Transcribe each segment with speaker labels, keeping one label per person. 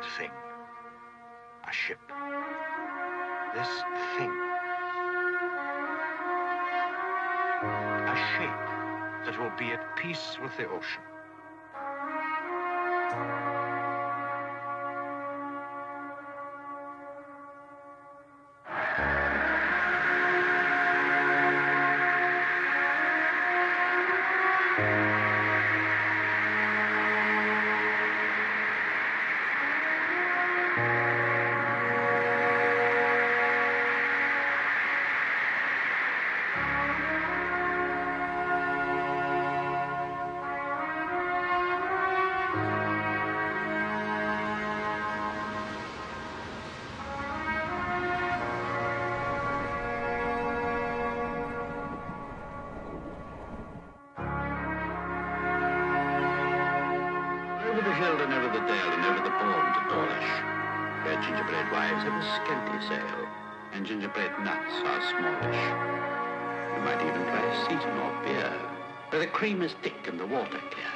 Speaker 1: a thing. A ship. This thing. A shape that will be at peace with the ocean.
Speaker 2: Gingerbread wives have a scanty sale, and gingerbread nuts are smallish. You might even try a Seaton or beer, where the cream is thick and the water clear.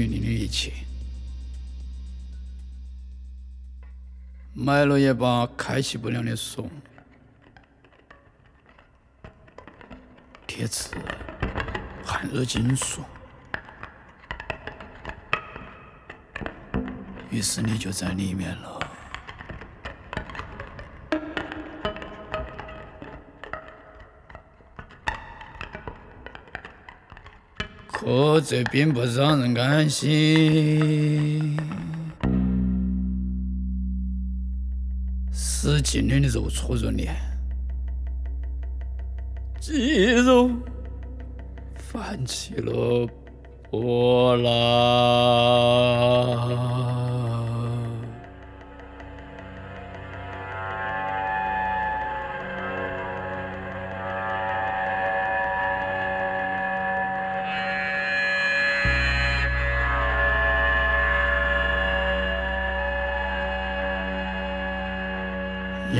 Speaker 3: 对你的一
Speaker 4: 切买了一把开启不了的锁。铁齿寒热金属于是你就在里面了。活着并不让人安心使劲的揉搓着脸肌肉泛起了波浪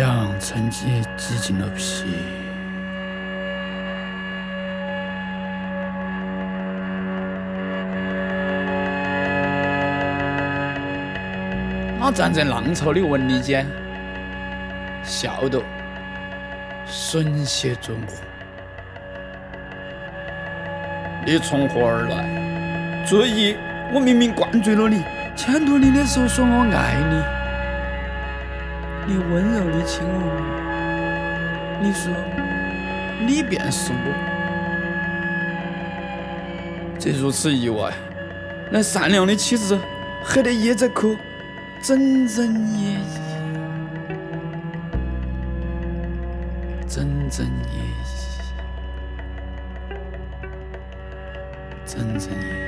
Speaker 4: 羊趁机挤进了皮，他站在浪潮的纹理间，笑得神血准火。你从何而来？注意，我明明灌醉了你，牵着你的手说我爱你。你温柔的亲吻我，你说你便是我，这如此意外，那善良的妻子黑得叶子哭，整整夜夜，整整夜，整整夜。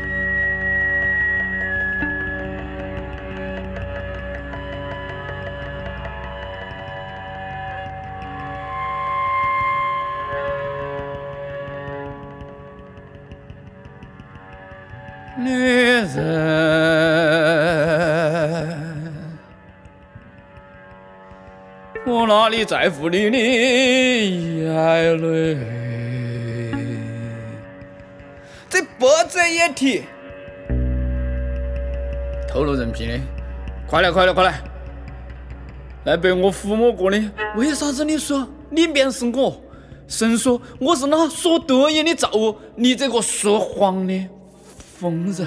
Speaker 4: 在乎你的眼泪？这不值一提。透露人品的，快来快来快来！来被我抚摸过的，为啥子你说你便是我？神说我是那说得意的造物，你这个说谎的。疯人，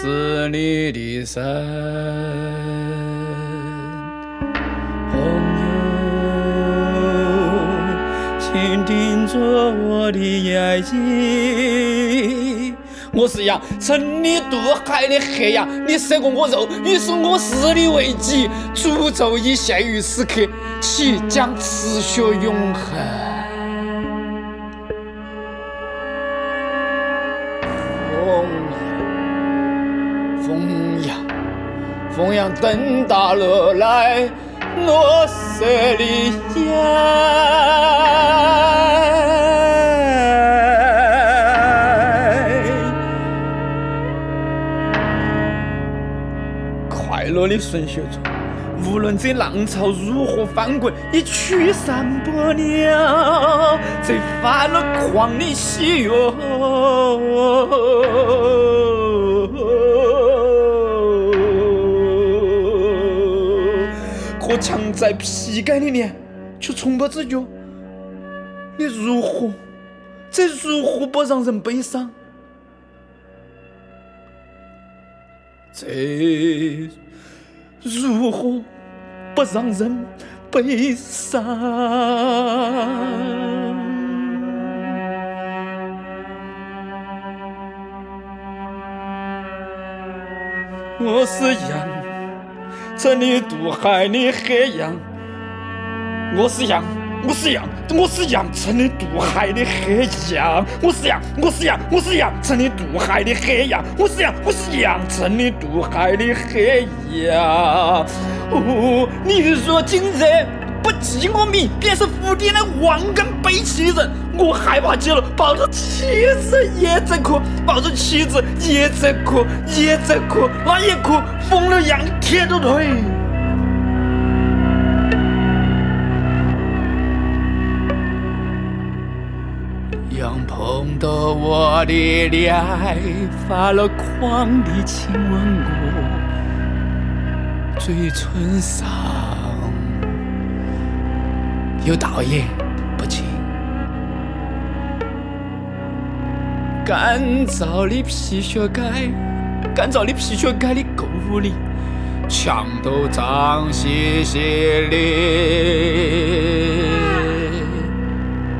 Speaker 4: 是你的神，朋友，请盯着我的眼睛，我是羊，曾你渡海的黑羊，你舍过我肉，于是我视你为己，诅咒已现于此刻，其将持续永恒。疯羊，瞪大了来。落色的眼，快乐的顺血中，无论这浪潮如何翻滚，已驱散不了这发了狂的喜悦。在皮盖里面，却从不自觉。你如何？这如何不让人悲伤？这如何不让人悲伤？我是羊。曾你渡海的黑羊，我是羊，我是羊，我是羊，曾你渡海的黑羊，我是羊，我是羊，我是羊，曾你渡海的黑羊，我是羊，我是羊，曾你渡海的黑羊。哦，你若今日。不记我名，便是无底的忘恩背弃人。我害怕极了，抱着妻子也在哭，抱着妻子也在哭，也在哭，那一哭疯了一样铁着腿。羊碰到我的脸，发了狂的亲吻我嘴唇上。有道也
Speaker 5: 干燥的皮靴街，干燥的皮靴街的沟里，墙都脏兮兮的，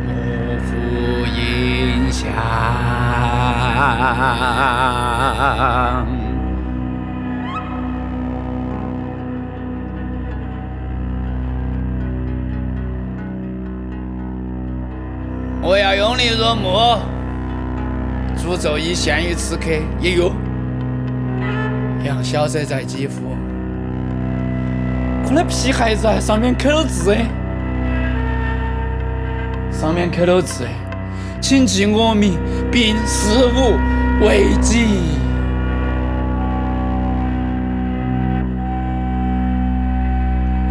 Speaker 5: 模糊印象。我要用力入目，诅咒已现于此刻。也有杨小色在肌肤，可那皮孩子还上面刻了字，上面刻了字，请记我名，并视吾为己。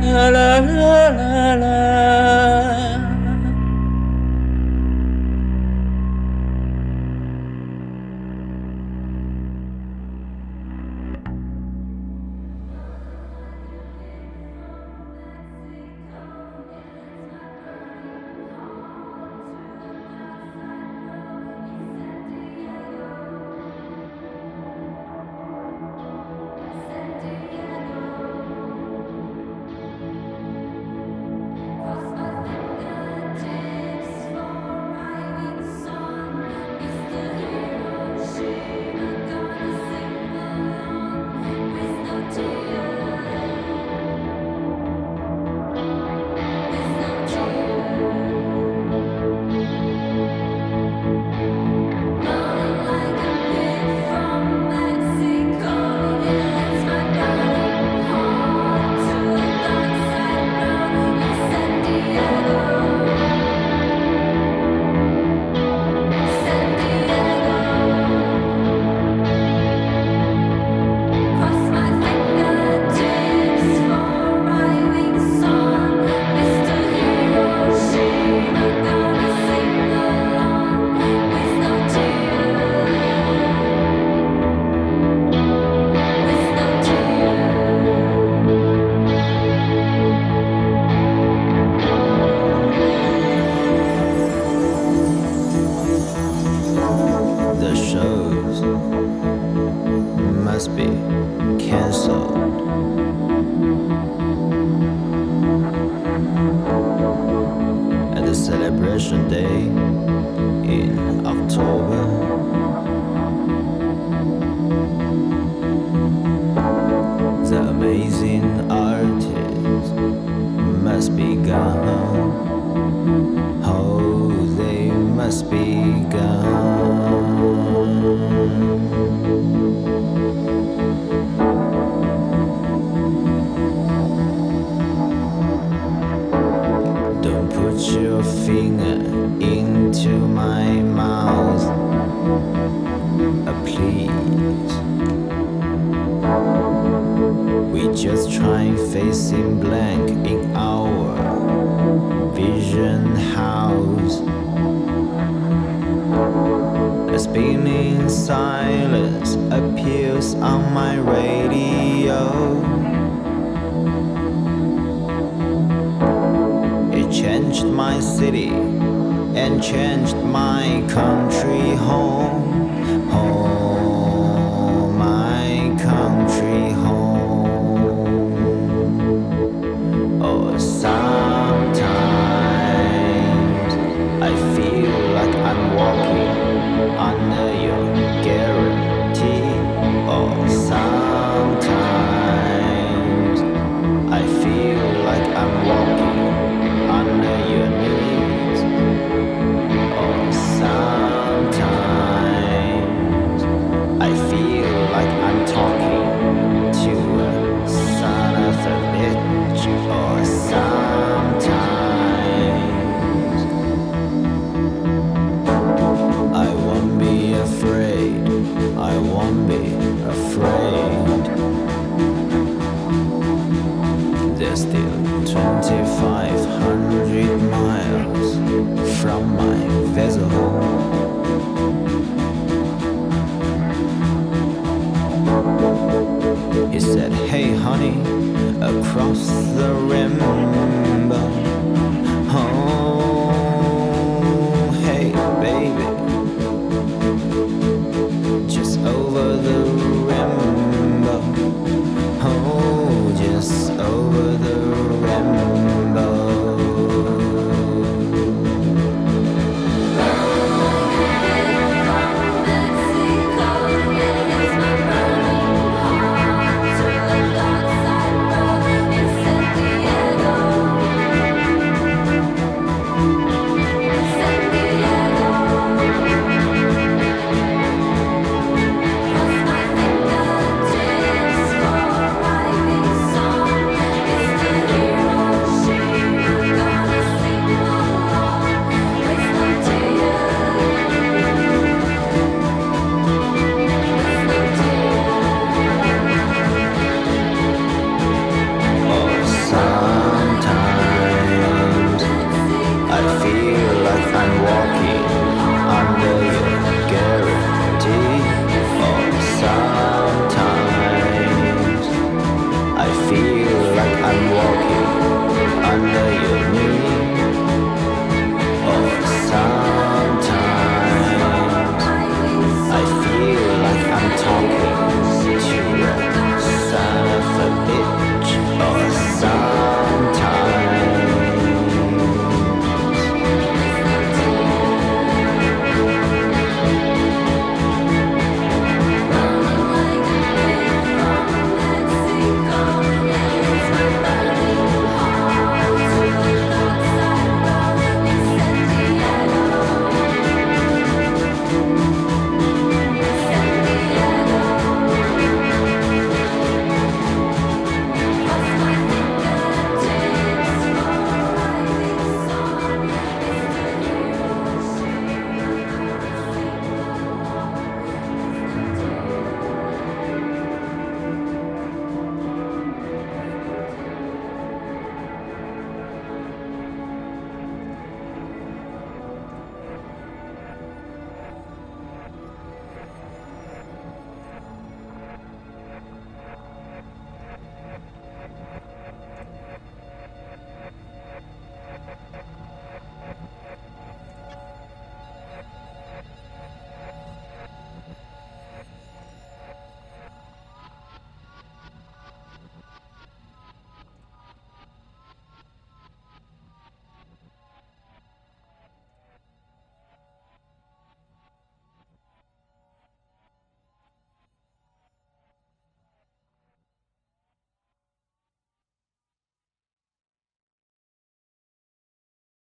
Speaker 5: 啦啦啦啦啦。